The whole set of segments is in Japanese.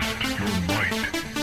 Test your might.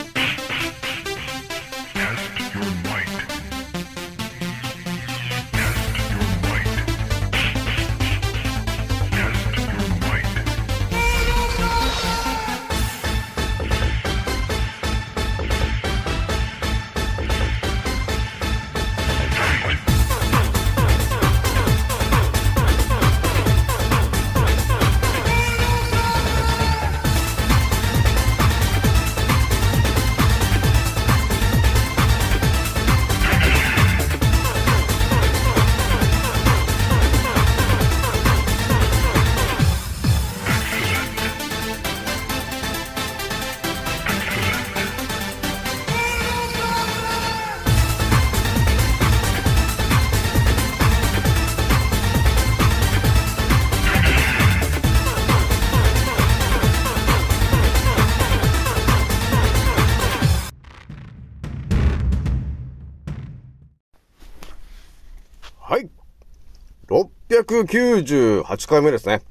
698回目ですね。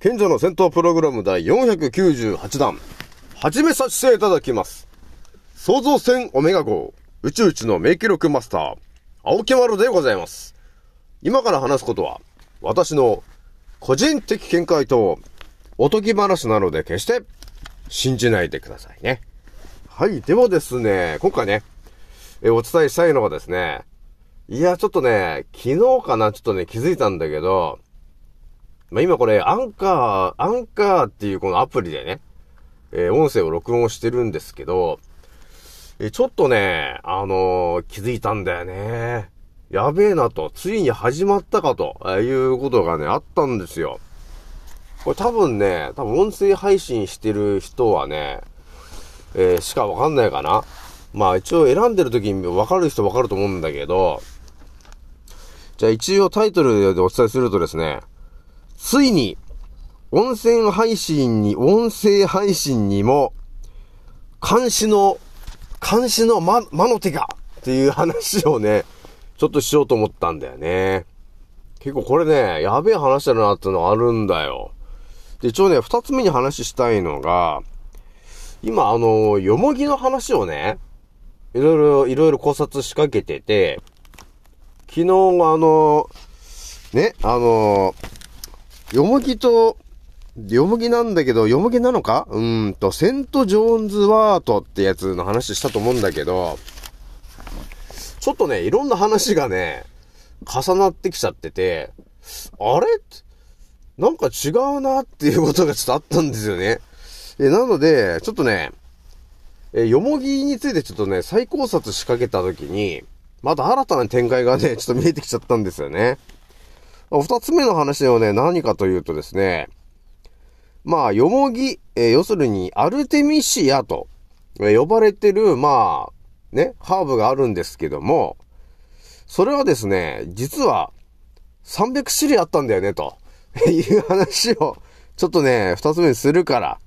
賢者の戦闘プログラム第498弾。始めさせていただきます。創造船オメガ号、宇宙一の名記録マスター、青木丸でございます。今から話すことは、私の個人的見解と、おとぎ話なので決して信じないでくださいね。はい。ではですね、今回ね、えお伝えしたいのはですね、いや、ちょっとね、昨日かな、ちょっとね、気づいたんだけど、まあ、今これ、アンカー、アンカーっていうこのアプリでね、えー音声を録音してるんですけど、えーちょっとね、あのー気づいたんだよね。やべえなと、ついに始まったかと、えーいうことがね、あったんですよ。これ多分ね、多分音声配信してる人はね、えーしかわかんないかな。まあ一応選んでる時にわかる人わかると思うんだけど、じゃあ一応タイトルでお伝えするとですね、ついに、音声配信に、音声配信にも、監視の、監視の魔、魔の手がっていう話をね、ちょっとしようと思ったんだよね。結構これね、やべえ話だなってのがあるんだよ。で、一応ね、二つ目に話したいのが、今あの、よもぎの話をね、いろいろ、いろいろ考察仕掛けてて、昨日あの、ね、あの、よもぎと、よもぎなんだけど、よもぎなのか？うんと、セント・ジョーンズ・ワートってやつの話したと思うんだけど、ちょっとね、いろんな話がね、重なってきちゃってて、あれ？なんか違うなっていうことがちょっとあったんですよね。え、なので、ちょっとね、え、よもぎについてちょっとね、再考察仕掛けたときに、また新たな展開がね、ちょっと見えてきちゃったんですよね。二つ目の話はね、何かというとですね、まあ、よもぎ、えー要するに、アルテミシアと、呼ばれてる、まあ、ね、ハーブがあるんですけども、それはですね、実は、300種類あったんだよね、と いう話を、ちょっとね、二つ目にするから、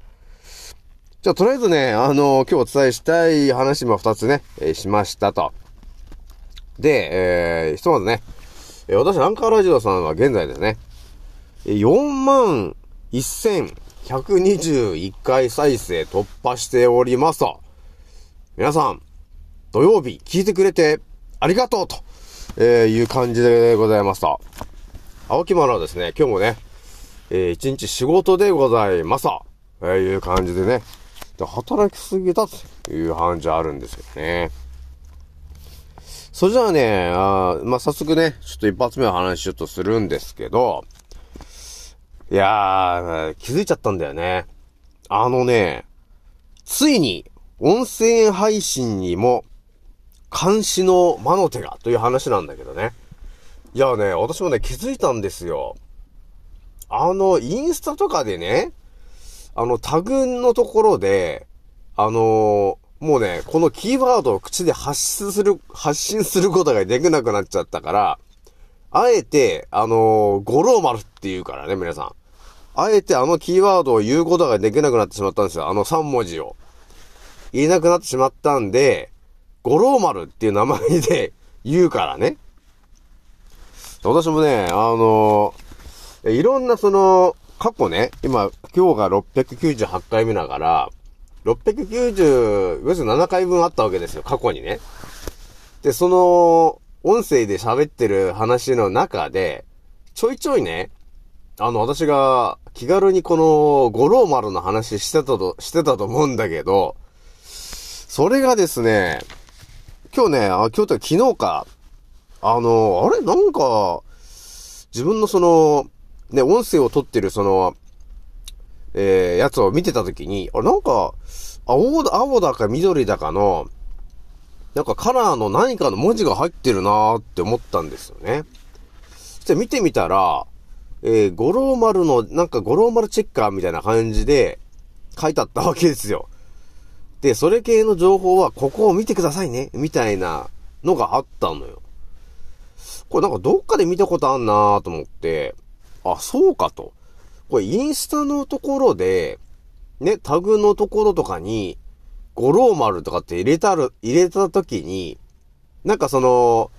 じゃあ、とりあえずね、あの今日お伝えしたい話も二つね、えーしましたと。で、えー、ひとまずね、えー私、アンカーラジオさんは現在ですね、えー4万1121回再生突破しておりますと。皆さん、土曜日聞いてくれてありがとうと、えーいう感じでございますと。青木丸はですね、今日もね、えー一日仕事でございますと、えーいう感じでね、で働きすぎたという感じあるんですよね。それじゃあね、あまあ、早速ね、ちょっと一発目の話ちょっとするんですけど、いやー、気づいちゃったんだよね。あのね、ついに、音声配信にも、監視の魔の手がという話なんだけどね。いやね、私もね、気づいたんですよ。あの、インスタとかでね、あの、タグのところで、あのーもうね、このキーワードを口で発信する、発信することができなくなっちゃったから、あえて、あのー、五郎丸って言うからね、皆さん。あえてあのキーワードを言うことができなくなってしまったんですよ。あの3文字を。言えなくなってしまったんで、五郎丸っていう名前で 言うからね。私もね、あのーいろんなその、過去ね、今、今日が698回目だから、69047回分あったわけですよ、過去にね。で、その、音声で喋ってる話の中で、ちょいちょいね、あの、私が気軽にこの五郎丸の話してたと、してたと思うんだけど、それがですね、今日ね、あ、今日というか昨日か、あの、あれ？なんか、自分のその、ね、音声を撮ってるその、えー、やつを見てたときに、あなんか、青だ、青だか緑だかの、なんかカラーの何かの文字が入ってるなーって思ったんですよね。そして見てみたら、えー、五郎丸の、なんか五郎丸チェッカーみたいな感じで書いてあったわけですよ。で、それ系の情報はここを見てくださいね、みたいなのがあったのよ。これなんかどっかで見たことあんなーと思って、あ、そうかと。これインスタのところで、ね、タグのところとかに、五郎丸とかって入れたる、入れたときに、なんかその、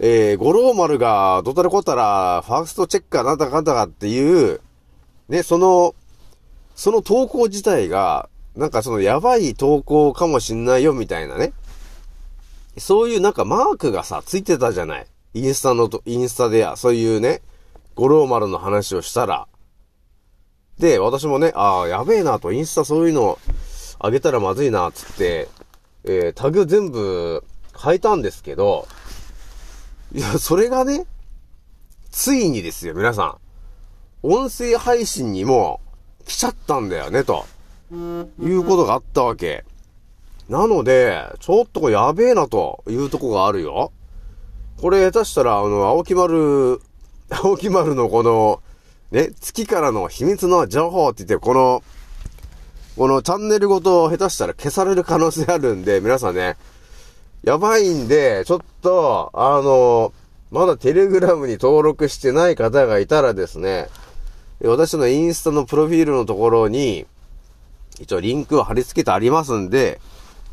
えー、五郎丸がどたらこったら、ファーストチェッカーなんだかんだかっていう、ね、その、その投稿自体が、なんかそのやばい投稿かもしんないよみたいなね。そういうなんかマークがさ、ついてたじゃない。インスタのと、インスタでや、そういうね、五郎丸の話をしたら。で、私もね、ああ、やべえなと、インスタそういうのあげたらまずいな、つって、えー、タグ全部変えたんですけど、いや、それがね、ついにですよ、皆さん。音声配信にも来ちゃったんだよね、と。いうことがあったわけ。なので、ちょっとやべえなというとこがあるよ。これ下手したら、あの、青木丸、青木丸のこの、ね、月からの秘密の情報って言って、この、このチャンネルごと下手したら消される可能性あるんで、皆さんね、やばいんで、ちょっと、あの、まだテレグラムに登録してない方がいたらですね、私のインスタのプロフィールのところに、一応リンクを貼り付けてありますんで、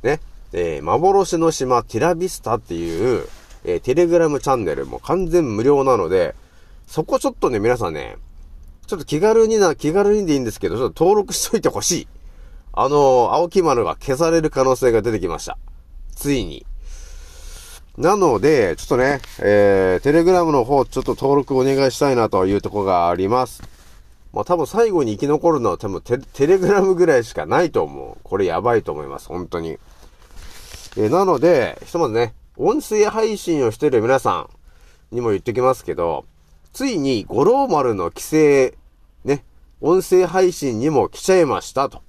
ね、えー、幻の島ティラビスタっていう、えー、テレグラムチャンネルも完全無料なので、そこちょっとね、皆さんね、ちょっと気軽にな、気軽にでいいんですけど、ちょっと登録しといてほしい。あの、青木丸が消される可能性が出てきました。ついに。なので、ちょっとね、えー、テレグラムの方、ちょっと登録お願いしたいなというところがあります。まあ多分最後に生き残るのは多分テテレグラムぐらいしかないと思う。これやばいと思います。本当に。えー、なので、ひとまずね、音声配信をしてる皆さんにも言ってきますけど、ついに五郎丸の規制、ね、音声配信にも来ちゃいましたと。っ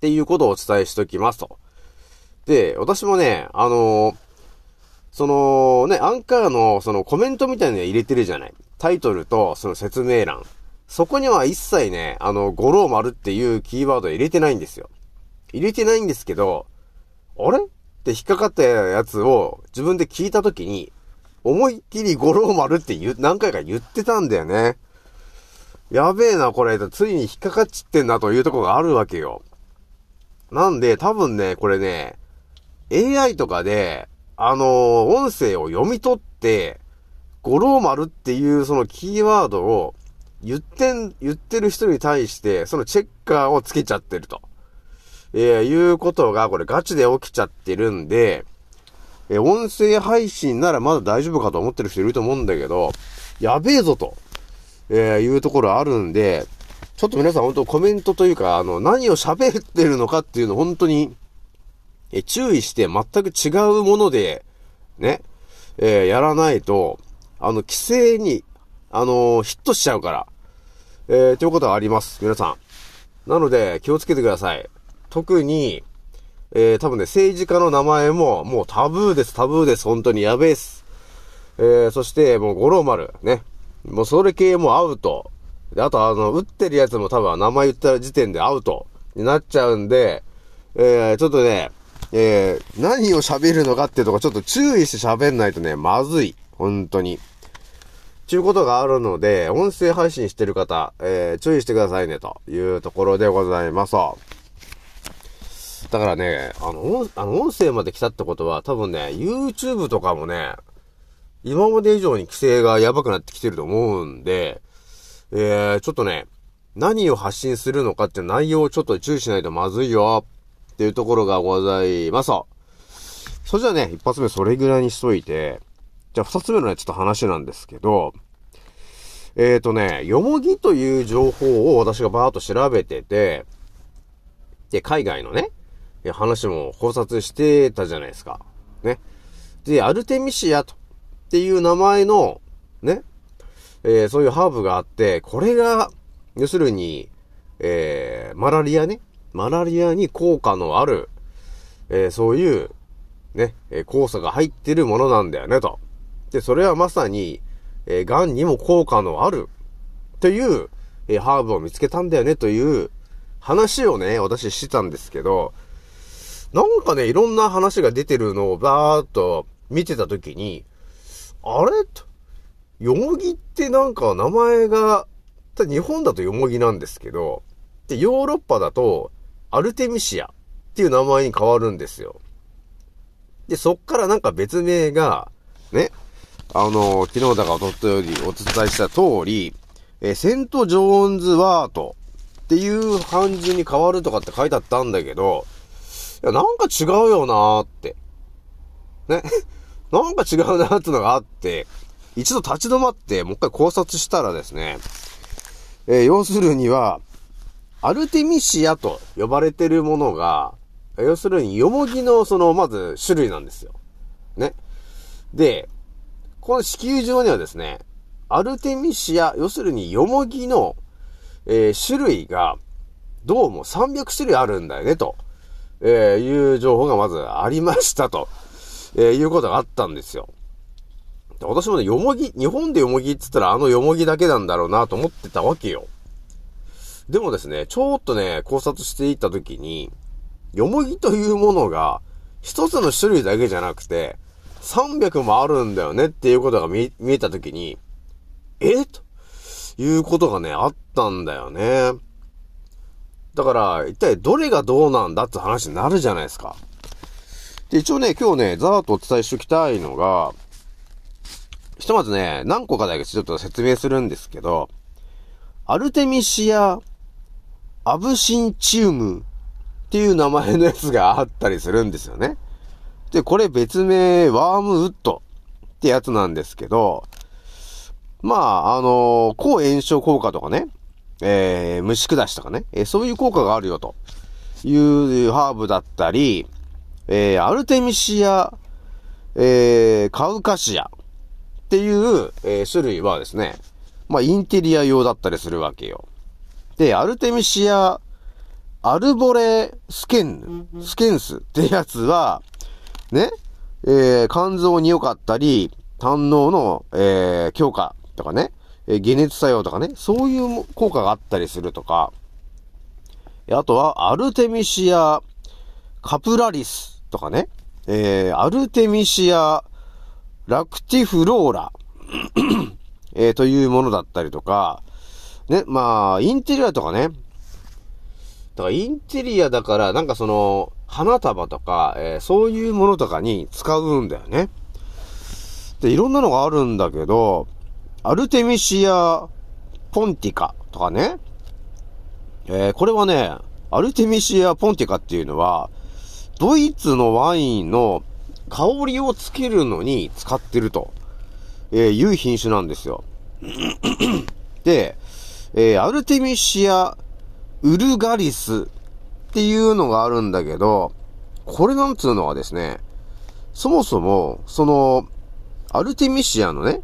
ていうことをお伝えしときますと。で、私もね、あのー、そのね、アンカーのそのコメントみたいなの入れてるじゃない。タイトルとその説明欄。そこには一切ね、あの、五郎丸っていうキーワード入れてないんですよ。入れてないんですけど、あれ？って引っかかったやつを自分で聞いたときに、思いっきり五郎丸って言う、何回か言ってたんだよね。やべえな、これ。ついに引っかかっちってんなというとこがあるわけよ。なんで、多分ね、これね、AI とかで、あのー、音声を読み取って、五郎丸っていうそのキーワードを言ってん、言ってる人に対して、そのチェッカーをつけちゃってると。えー、いうことが、これガチで起きちゃってるんで、えー、音声配信ならまだ大丈夫かと思ってる人いると思うんだけど、やべえぞと、えー、いうところあるんで、ちょっと皆さん本当コメントというか、あの、何を喋ってるのかっていうの本当に、え、注意して全く違うもので、ね、えー、やらないと、あの、規制に、あのー、ヒットしちゃうから、えー、ということがあります。皆さん。なので、気をつけてください。特に、えー、多分ね、政治家の名前も、もうタブーです、タブーです。本当にやべえっす。えー、そして、もう、五郎丸、ね。もう、それ系もアウト。で、あとあの、打ってるやつも多分名前言った時点でアウトになっちゃうんで、えー、ちょっとね、えー、何を喋るのかっていうとこちょっと注意して喋んないとね、まずい。本当に。ちゅうことがあるので、音声配信してる方、えー、注意してくださいね、というところでございます。だからね、あの、あの音声まで来たってことは、多分ね、YouTube とかもね、今まで以上に規制がやばくなってきてると思うんで、えー、ちょっとね、何を発信するのかって内容をちょっと注意しないとまずいよっていうところがございます。それじゃあね、一発目それぐらいにしといて、じゃあ二つ目のね、ちょっと話なんですけど、えーとね、よもぎという情報を私がバーっと調べてて、で、海外のね、話も考察してたじゃないですか。ね。で、アルテミシアと、っていう名前の、ね、えー、そういうハーブがあって、これが、要するに、えー、マラリアね、マラリアに効果のある、えー、そういう、ね、えー、酵素が入ってるものなんだよね、と。で、それはまさに、えー、癌にも効果のある、という、えー、ハーブを見つけたんだよね、という話をね、私してたんですけど、なんかね、いろんな話が出てるのをバーっと見てたときに、あれ？と、よもぎってなんか名前が、日本だとよもぎなんですけど、で、ヨーロッパだと、アルテミシアっていう名前に変わるんですよ。で、そっからなんか別名が、ね、あの、昨日だかおととよりお伝えした通り、えーセント・ジョーンズ・ワートっていう漢字に変わるとかって書いてあったんだけど、いや、なんか違うよなーって。ね。なんか違うなーってのがあって、一度立ち止まって、もう一回考察したらですね、えー要するには、アルテミシアと呼ばれてるものが、要するに、ヨモギのその、まず種類なんですよ。ね。で、この地球上にはですね、アルテミシア、要するにヨモギの、えー種類が、どうも300種類あるんだよね、と、えーいう情報がまずありましたと、えーいうことがあったんですよ。で私もね、よもぎ、日本でよもぎって言ったらあのよもぎだけなんだろうなと思ってたわけよ。でもですね、ちょっとね、考察していったときに、よもぎというものが、一つの種類だけじゃなくて、300もあるんだよねっていうことが見、見えたときに、えということがね、あったんだよね。だから、一体どれがどうなんだって話になるじゃないですか。で、一応ね、今日ね、ざーっとお伝えしておきたいのが、ひとまずね、何個かだけちょっと説明するんですけど、アルテミシア・アブシンチウムっていう名前のやつがあったりするんですよね。で、これ別名、ワームウッドってやつなんですけど、まあ、あの抗炎症効果とかね、えー、虫下しとかね、えーそういう効果があるよと。いうハーブだったり、えー、アルテミシア、えー、カウカシアっていう、えー種類はですね、まあ、インテリア用だったりするわけよ。で、アルテミシア、アルボレスケン、スケンスってやつは、ね、えー肝臓に良かったり、胆のの、えー強化とかね、えー解熱作用とかね、そういう効果があったりするとか、あとは、アルテミシア、カプラリスとかね、えーアルテミシア、ラクティフローラ、えーというものだったりとか、ね、まあ、インテリアとかね、だからインテリアだから、なんかその、花束とか、えーそういうものとかに使うんだよね。で、いろんなのがあるんだけど、アルテミシア・ポンティカとかね、えーこれはね、アルテミシア・ポンティカっていうのは、ドイツのワインの香りをつけるのに使ってると、えーいう品種なんですよ。で、えーアルテミシア・ウルガリスっていうのがあるんだけど、これなんつうのはですね、そもそも、その、アルテミシアのね、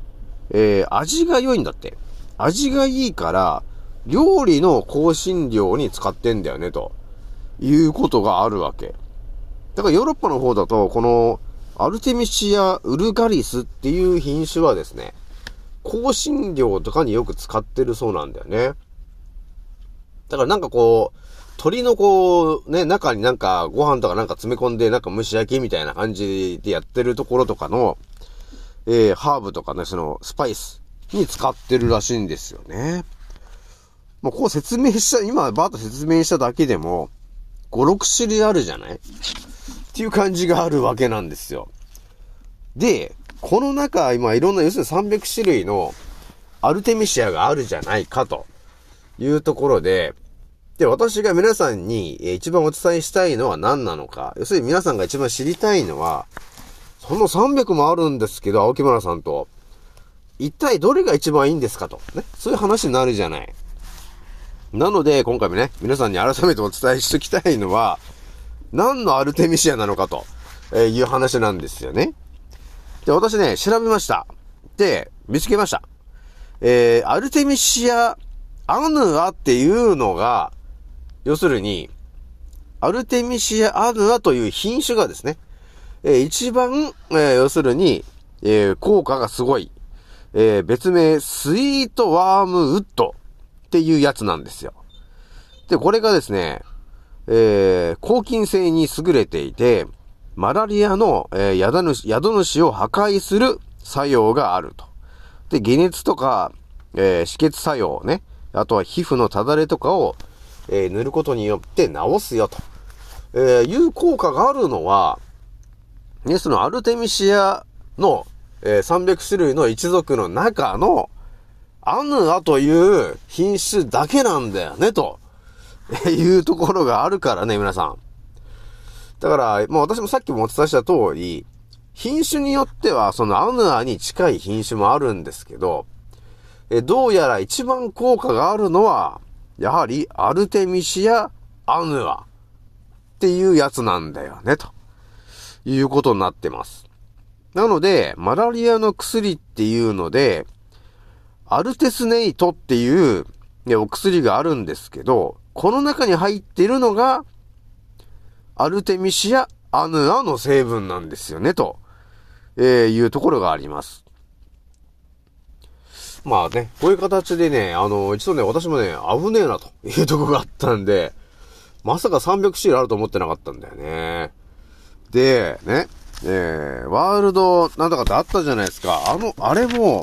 えー味が良いんだって。味がいいから、料理の香辛料に使ってんだよね、ということがあるわけ。だからヨーロッパの方だと、この、アルテミシア・ウルガリスっていう品種はですね、香辛料とかによく使ってるそうなんだよね。だからなんかこう、鶏のこう、ね、中になんかご飯とかなんか詰め込んでなんか蒸し焼きみたいな感じでやってるところとかの、えー、ハーブとかね、その、スパイスに使ってるらしいんですよね。もうこう説明した、今バーッと説明しただけでも、5、6種類あるじゃない？っていう感じがあるわけなんですよ。で、この中、今いろんな、要するに300種類のアルテミシアがあるじゃないかというところで、で、私が皆さんに一番お伝えしたいのは何なのか。要するに皆さんが一番知りたいのは、その300もあるんですけど、青木村さんと、一体どれが一番いいんですかと。ね。そういう話になるじゃない。なので、今回もね、皆さんに改めてお伝えしておきたいのは、何のアルテミシアなのかと、えーいう話なんですよね。で、私ね、調べました。で、見つけました。えー、アルテミシアアヌアっていうのが、要するに、アルテミシアアヌアという品種がですね、えー一番、えー要するに、えー効果がすごい、えー別名、スイートワームウッドっていうやつなんですよ。で、これがですね、えー抗菌性に優れていて、マラリアの、えー宿主、宿主を破壊する作用があると。で、解熱とか、えー止血作用ね、あとは皮膚のただれとかを、えー塗ることによって治すよと、えーいう効果があるのは、ね、そのアルテミシアの、えー300種類の一族の中の、アヌアという品種だけなんだよね、というところがあるからね、皆さん。だから、まあ私もさっきもお伝えした通り、品種によってはそのアヌアに近い品種もあるんですけど、えどうやら一番効果があるのは、やはりアルテミシア・アヌアっていうやつなんだよね、ということになってます。なので、マラリアの薬っていうので、アルテスネイトっていう、ね、お薬があるんですけど、この中に入ってるのが、アルテミシア・アヌアの成分なんですよね、と、えーいうところがあります。まあね、こういう形でね、あの、一度ね、私もね、危ねえなというとこがあったんで、まさか300種類あると思ってなかったんだよね。で、ね、えー、ワールドなんとかってあったじゃないですか。あの、あれも、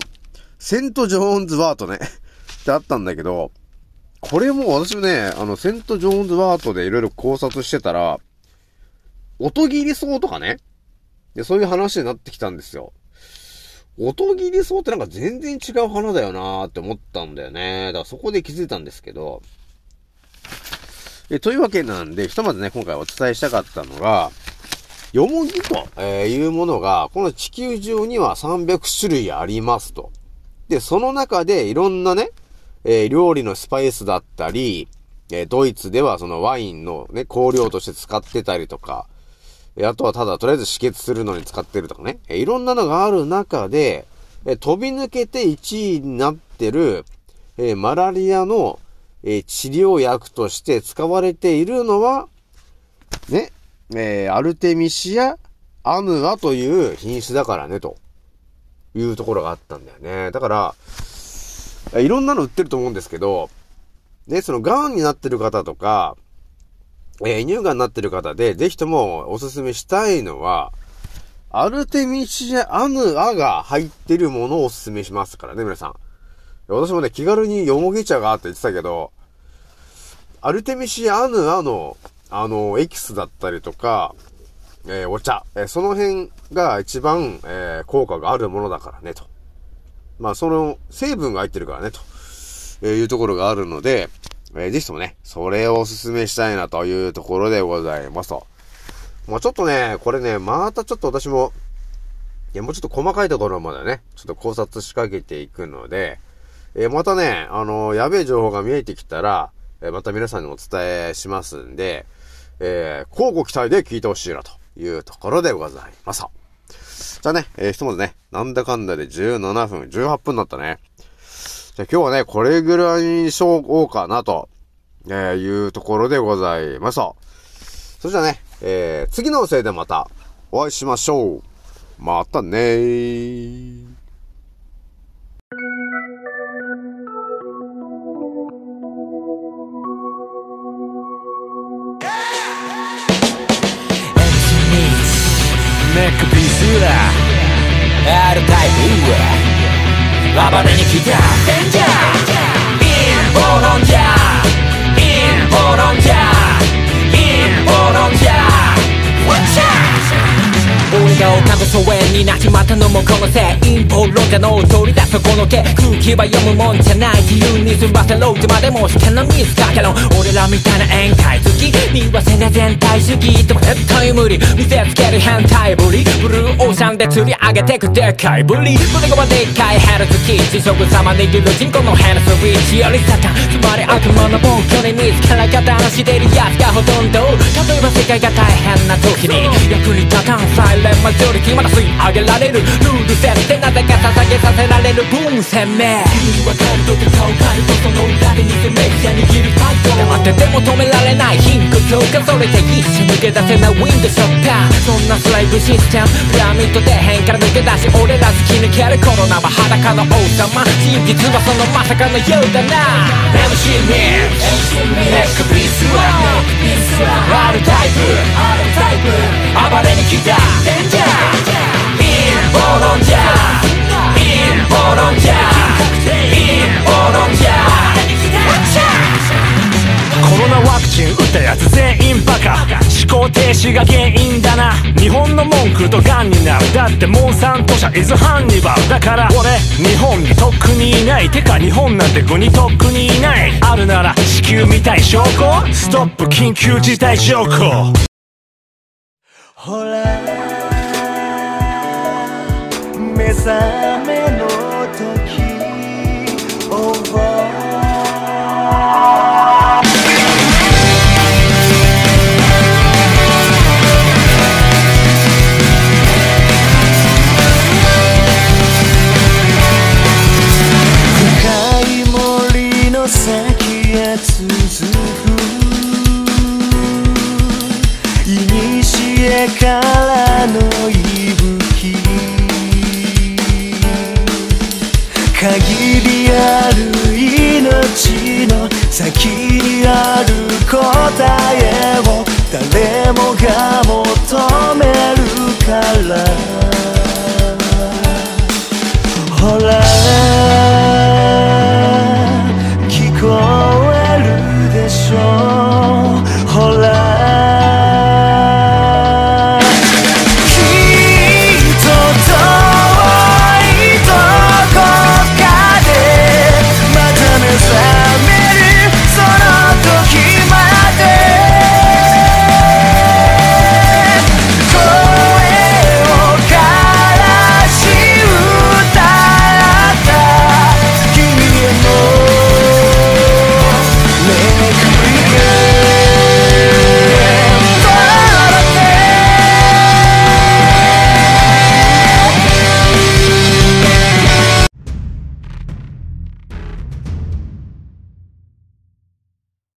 セント・ジョーンズ・ワートね、ってあったんだけど、これも私もね、あの、セント・ジョーンズ・ワートでいろいろ考察してたら、音切り草とかね、で、そういう話になってきたんですよ。音切り草ってなんか全然違う花だよなーって思ったんだよね。だからそこで気づいたんですけど、えというわけなんで、ひとまずね、今回お伝えしたかったのが、よもぎと、いうものが、この地球上には300種類ありますと。で、その中でいろんなね、えー料理のスパイスだったり、えードイツではそのワインのね、香料として使ってたりとか、あとはただとりあえず止血するのに使ってるとかね、えいろんなのがある中で、え飛び抜けて1位になってる、えマラリアの、え治療薬として使われているのは、ね、えーアルテミシア・アヌアという品種だからね、というところがあったんだよね。だから、いろんなの売ってると思うんですけど、ね、その癌になってる方とか、えー乳がんになってる方で、ぜひともおすすめしたいのは、アルテミシア・アヌアが入ってるものをおすすめしますからね、皆さん。私もね、気軽によもぎ茶があって言ってたけど、アルテミシア・アヌアの、あの、エキスだったりとか、えーお茶、えーその辺が一番、えー効果があるものだからね、と。まあ、その、成分が入ってるからね、と、えいうところがあるので、えーぜひともね、それをお勧めしたいなというところでございますと。まあ、ちょっとね、これね、またちょっと私も、いや、もうちょっと細かいところまでね、ちょっと考察仕掛けていくので、えーまたね、あのやべえ情報が見えてきたら、えまた皆さんにお伝えしますんで、えー、交互期待で聞いてほしいなというところでございます。じゃあね、えー、ひとまずね、なんだかんだで17分、18分だったね。じゃあ今日はね、これぐらいにしようかなと、えいうところでございます。それじゃあね、えー、次のせいでまたお会いしましょう。またねー。away. になっちまったのもこのせい陰謀論者の通りだそこのけ空気は読むもんじゃない自由に済ませろってまでもしてのミスかけろ俺らみたいな宴会好き見忘れ全体主義でも絶対無理見せつける変態ぶりブルーオーシャンで釣り上げてくでかいぶり胸がまでっかいヘルツキー地食様握る人口のヘルスビーチ。よりサタンつまり悪魔の暴挙に見つから方なしてるやつがほとんど例えば世界が大変な時に役に立たんサイレンマジョリティまだ吸い上げられるルール設定なぜか捧げさせられる分鮮明。君に分かるとか顔変えるとその裏で偽メディア握るファイト黙ってても止められない貧困強化それで一瞬抜け出せないウィンドショッターそんなスライブシステムピラミッド底辺から抜け出し俺ら突き抜けるコロナは裸の王様真実はそのまさかのようだな MC ミネックピースは R タイプ暴れに来たくとガンになる。だってモンサント社イズハンニバルだから俺日本にとっくにいない。てか日本なんて国にとっくにいない。あるなら地球みたい証拠。ストップ緊急事態証拠。ほら。目覚